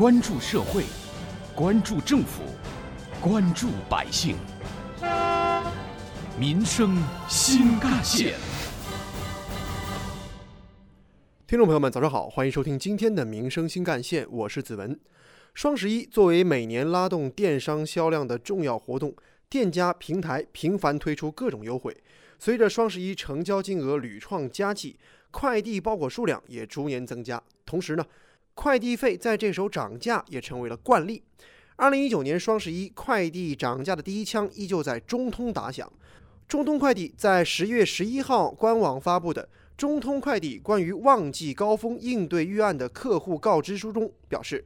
关注社会，关注政府，关注百姓，民生新干线。听众朋友们，早上好，欢迎收听今天的《民生新干线》，我是子文。双十一作为每年拉动电商销量的重要活动，店家平台频繁推出各种优惠。随着双十一成交金额屡创佳绩，快递包裹数量也逐年增加。同时呢，快递费在这时候涨价也成为了惯例。二零一九年双十一快递涨价的第一枪依旧在中通打响。中通快递在十月十一号官网发布的。中通快递关于旺季高峰应对预案的客户告知书中表示，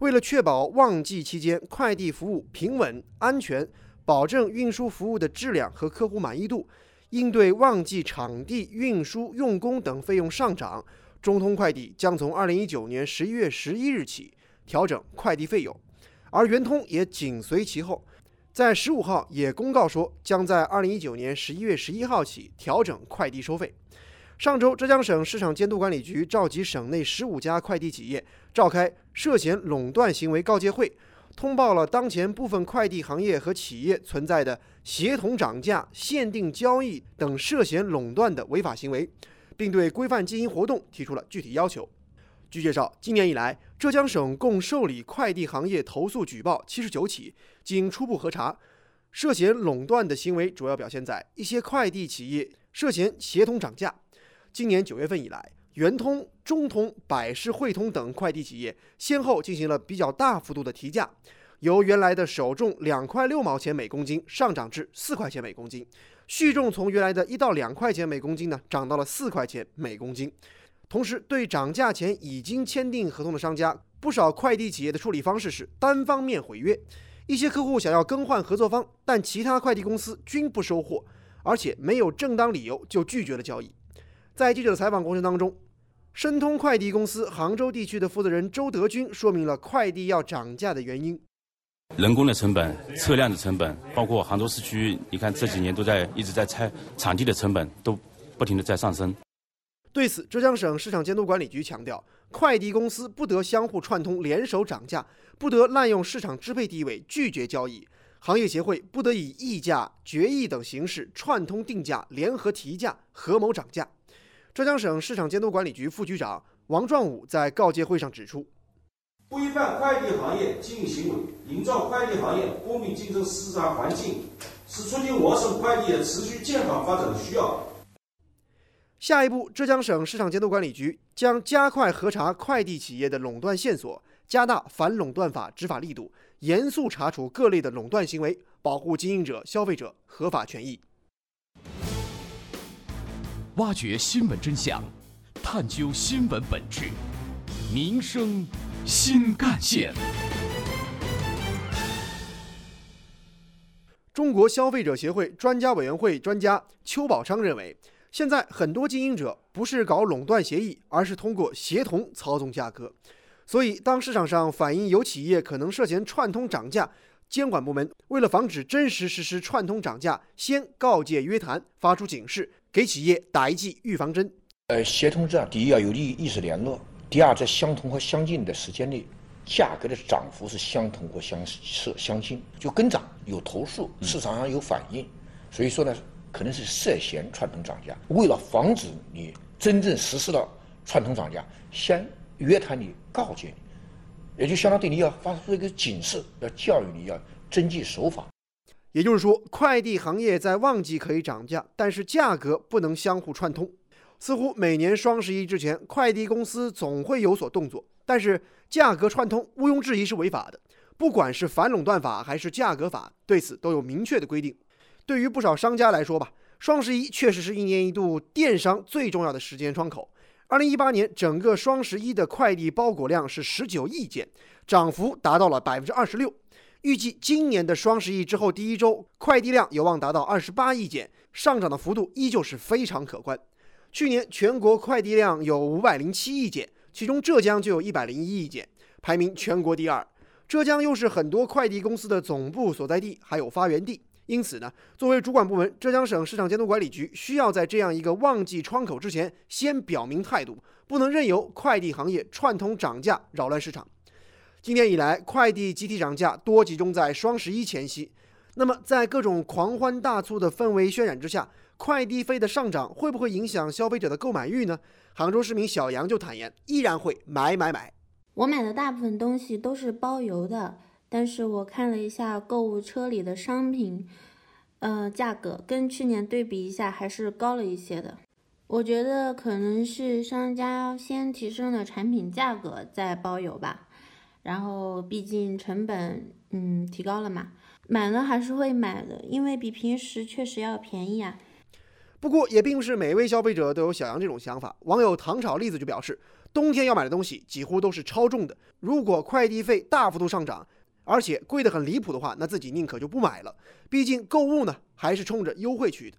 为了确保旺季期间快递服务平稳安全，保证运输服务的质量和客户满意度，应对旺季场地、运输、用工等费用上涨，中通快递将从二零一九年十一月十一日起调整快递费用，而圆通也紧随其后，在十五号也公告说，将在二零一九年十一月十一号起调整快递收费。上周，浙江省市场监督管理局召集省内十五家快递企业召开涉嫌垄断行为告诫会，通报了当前部分快递行业和企业存在的协同涨价、限定交易等涉嫌垄断的违法行为，并对规范经营活动提出了具体要求。据介绍，今年以来，浙江省共受理快递行业投诉举报七十九起，经初步核查，涉嫌垄断的行为主要表现在一些快递企业涉嫌协同涨价。今年九月份以来，圆通、中通、百世汇通等快递企业先后进行了比较大幅度的提价，由原来的首重两块六毛钱每公斤上涨至四块钱每公斤，续重从原来的一到两块钱每公斤呢涨到了四块钱每公斤。同时，对涨价前已经签订合同的商家，不少快递企业的处理方式是单方面毁约，一些客户想要更换合作方，但其他快递公司均不收货，而且没有正当理由就拒绝了交易。在记者的采访过程当中，申通快递公司杭州地区的负责人周德军说明了快递要涨价的原因：人工的成本、车辆的成本，包括杭州市区，你看这几年都在一直在拆场地的成本，都不停的在上升。对此，浙江省市场监督管理局强调，快递公司不得相互串通、联手涨价，不得滥用市场支配地位拒绝交易；行业协会不得以议价、决议等形式串通定价、联合提价、合谋涨价。浙江省市场监督管理局副局长王壮武在告诫会上指出，规范快递行业经营行为，营造快递行业公平竞争市场环境，是促进我省快递业持续健康发展的需要。下一步，浙江省市场监督管理局将加快核查快递企业的垄断线索，加大反垄断法执法力度，严肃查处各类的垄断行为，保护经营者、消费者合法权益。挖掘新闻真相，探究新闻本质，民生新干线。中国消费者协会专家委员会专家邱宝昌认为，现在很多经营者不是搞垄断协议，而是通过协同操纵价格。所以，当市场上反映有企业可能涉嫌串通涨价，监管部门为了防止真实实施串通涨价，先告诫约谈，发出警示。给企业打一剂预防针。呃，协同这样，第一要有利意识联络，第二在相同和相近的时间内，价格的涨幅是相同或相似相近，就跟涨有投诉，市场上有反应，所以说呢，可能是涉嫌串通涨价。为了防止你真正实施了串通涨价，先约谈你，告诫你，也就相当于你要发出一个警示，要教育你要遵纪守法。也就是说，快递行业在旺季可以涨价，但是价格不能相互串通。似乎每年双十一之前，快递公司总会有所动作，但是价格串通毋庸置疑是违法的。不管是反垄断法还是价格法，对此都有明确的规定。对于不少商家来说吧，双十一确实是一年一度电商最重要的时间窗口。二零一八年整个双十一的快递包裹量是十九亿件，涨幅达到了百分之二十六。预计今年的双十一之后第一周，快递量有望达到二十八亿件，上涨的幅度依旧是非常可观。去年全国快递量有五百零七亿件，其中浙江就有一百零一亿件，排名全国第二。浙江又是很多快递公司的总部所在地，还有发源地，因此呢，作为主管部门，浙江省市场监督管理局需要在这样一个旺季窗口之前，先表明态度，不能任由快递行业串通涨价扰乱市场。今年以来，快递集体涨价多集中在双十一前夕。那么，在各种狂欢大促的氛围渲染之下，快递费的上涨会不会影响消费者的购买欲呢？杭州市民小杨就坦言，依然会买买买。我买的大部分东西都是包邮的，但是我看了一下购物车里的商品，呃，价格跟去年对比一下还是高了一些的。我觉得可能是商家先提升了产品价格再包邮吧，然后毕竟成本嗯提高了嘛。买了还是会买的，因为比平时确实要便宜啊。不过，也并不是每位消费者都有小杨这种想法。网友糖炒栗子就表示，冬天要买的东西几乎都是超重的，如果快递费大幅度上涨，而且贵得很离谱的话，那自己宁可就不买了。毕竟购物呢，还是冲着优惠去的。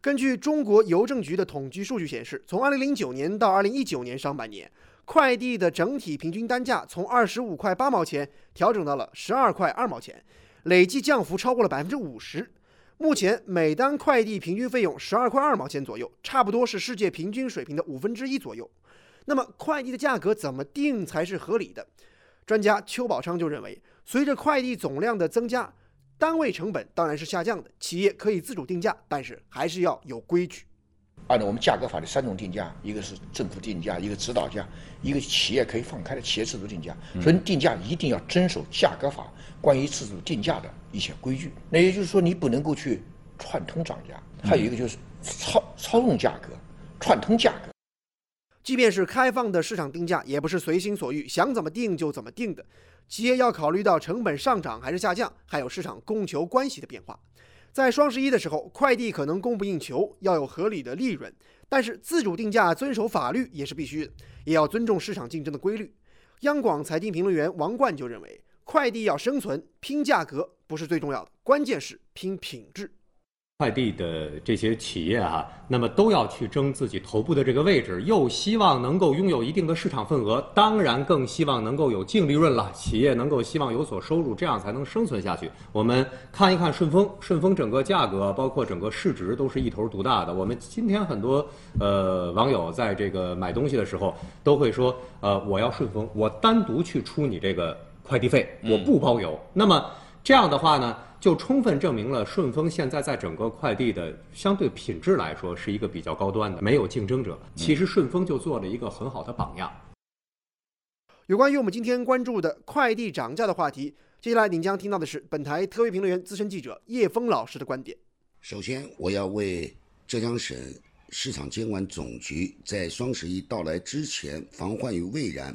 根据中国邮政局的统计数据显示，从2009年到2019年上半年，快递的整体平均单价从25块8毛钱调整到了12块2毛钱。累计降幅超过了百分之五十，目前每单快递平均费用十二块二毛钱左右，差不多是世界平均水平的五分之一左右。那么快递的价格怎么定才是合理的？专家邱宝昌就认为，随着快递总量的增加，单位成本当然是下降的，企业可以自主定价，但是还是要有规矩。按照我们价格法的三种定价，一个是政府定价，一个指导价，一个企业可以放开的企业自主定价。所以定价一定要遵守价格法关于自主定价的一些规矩。那也就是说，你不能够去串通涨价。还有一个就是操操纵价格、串通价格。即便是开放的市场定价，也不是随心所欲，想怎么定就怎么定的。企业要考虑到成本上涨还是下降，还有市场供求关系的变化。在双十一的时候，快递可能供不应求，要有合理的利润。但是自主定价、遵守法律也是必须的，也要尊重市场竞争的规律。央广财经评论员王冠就认为，快递要生存，拼价格不是最重要的，关键是拼品质。快递的这些企业哈，那么都要去争自己头部的这个位置，又希望能够拥有一定的市场份额，当然更希望能够有净利润了。企业能够希望有所收入，这样才能生存下去。我们看一看顺丰，顺丰整个价格包括整个市值都是一头独大的。我们今天很多呃网友在这个买东西的时候都会说，呃，我要顺丰，我单独去出你这个快递费，我不包邮。那么这样的话呢？就充分证明了顺丰现在在整个快递的相对品质来说是一个比较高端的，没有竞争者。其实顺丰就做了一个很好的榜样。有关于我们今天关注的快递涨价的话题，接下来您将听到的是本台特约评论员、资深记者叶峰老师的观点。首先，我要为浙江省市场监管总局在双十一到来之前防患于未然，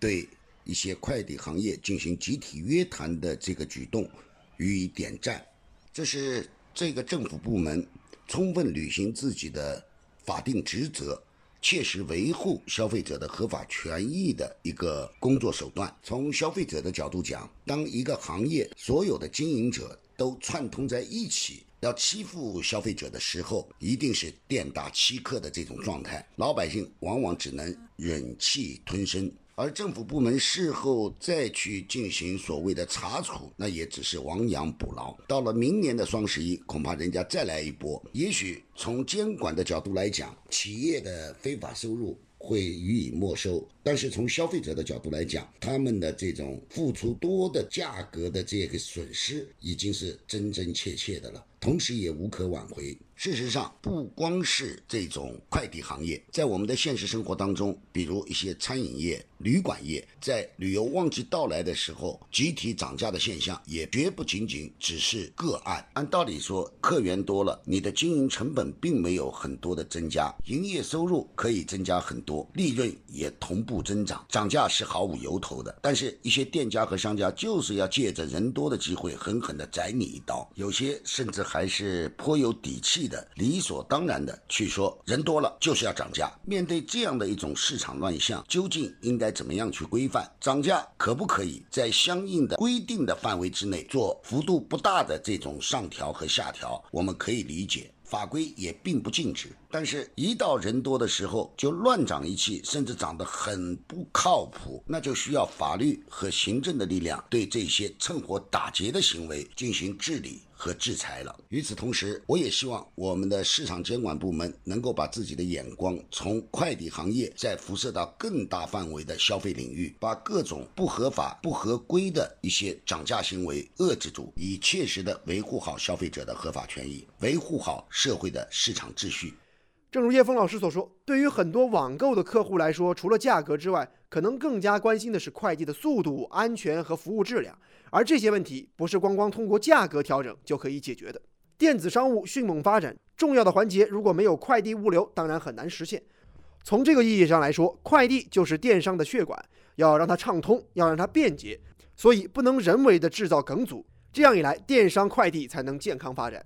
对一些快递行业进行集体约谈的这个举动。予以点赞，这是这个政府部门充分履行自己的法定职责、切实维护消费者的合法权益的一个工作手段。从消费者的角度讲，当一个行业所有的经营者都串通在一起要欺负消费者的时候，一定是店大欺客的这种状态，老百姓往往只能忍气吞声。而政府部门事后再去进行所谓的查处，那也只是亡羊补牢。到了明年的双十一，恐怕人家再来一波。也许从监管的角度来讲，企业的非法收入会予以没收；但是从消费者的角度来讲，他们的这种付出多的价格的这个损失，已经是真真切切的了，同时也无可挽回。事实上，不光是这种快递行业，在我们的现实生活当中，比如一些餐饮业、旅馆业，在旅游旺季到来的时候，集体涨价的现象也绝不仅仅只是个案。按道理说，客源多了，你的经营成本并没有很多的增加，营业收入可以增加很多，利润也同步步增长，涨价是毫无由头的。但是，一些店家和商家就是要借着人多的机会，狠狠地宰你一刀，有些甚至还是颇有底气。的理所当然的去说，人多了就是要涨价。面对这样的一种市场乱象，究竟应该怎么样去规范涨价？可不可以在相应的规定的范围之内做幅度不大的这种上调和下调？我们可以理解，法规也并不禁止。但是，一到人多的时候就乱涨一气，甚至涨得很不靠谱，那就需要法律和行政的力量对这些趁火打劫的行为进行治理。和制裁了。与此同时，我也希望我们的市场监管部门能够把自己的眼光从快递行业再辐射到更大范围的消费领域，把各种不合法、不合规的一些涨价行为遏制住，以切实的维护好消费者的合法权益，维护好社会的市场秩序。正如叶峰老师所说，对于很多网购的客户来说，除了价格之外，可能更加关心的是快递的速度、安全和服务质量。而这些问题不是光光通过价格调整就可以解决的。电子商务迅猛发展，重要的环节如果没有快递物流，当然很难实现。从这个意义上来说，快递就是电商的血管，要让它畅通，要让它便捷，所以不能人为的制造梗阻。这样一来，电商快递才能健康发展。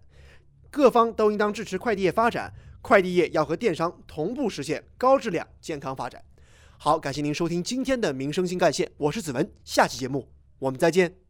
各方都应当支持快递业发展。快递业要和电商同步实现高质量健康发展。好，感谢您收听今天的民生新干线，我是子文，下期节目我们再见。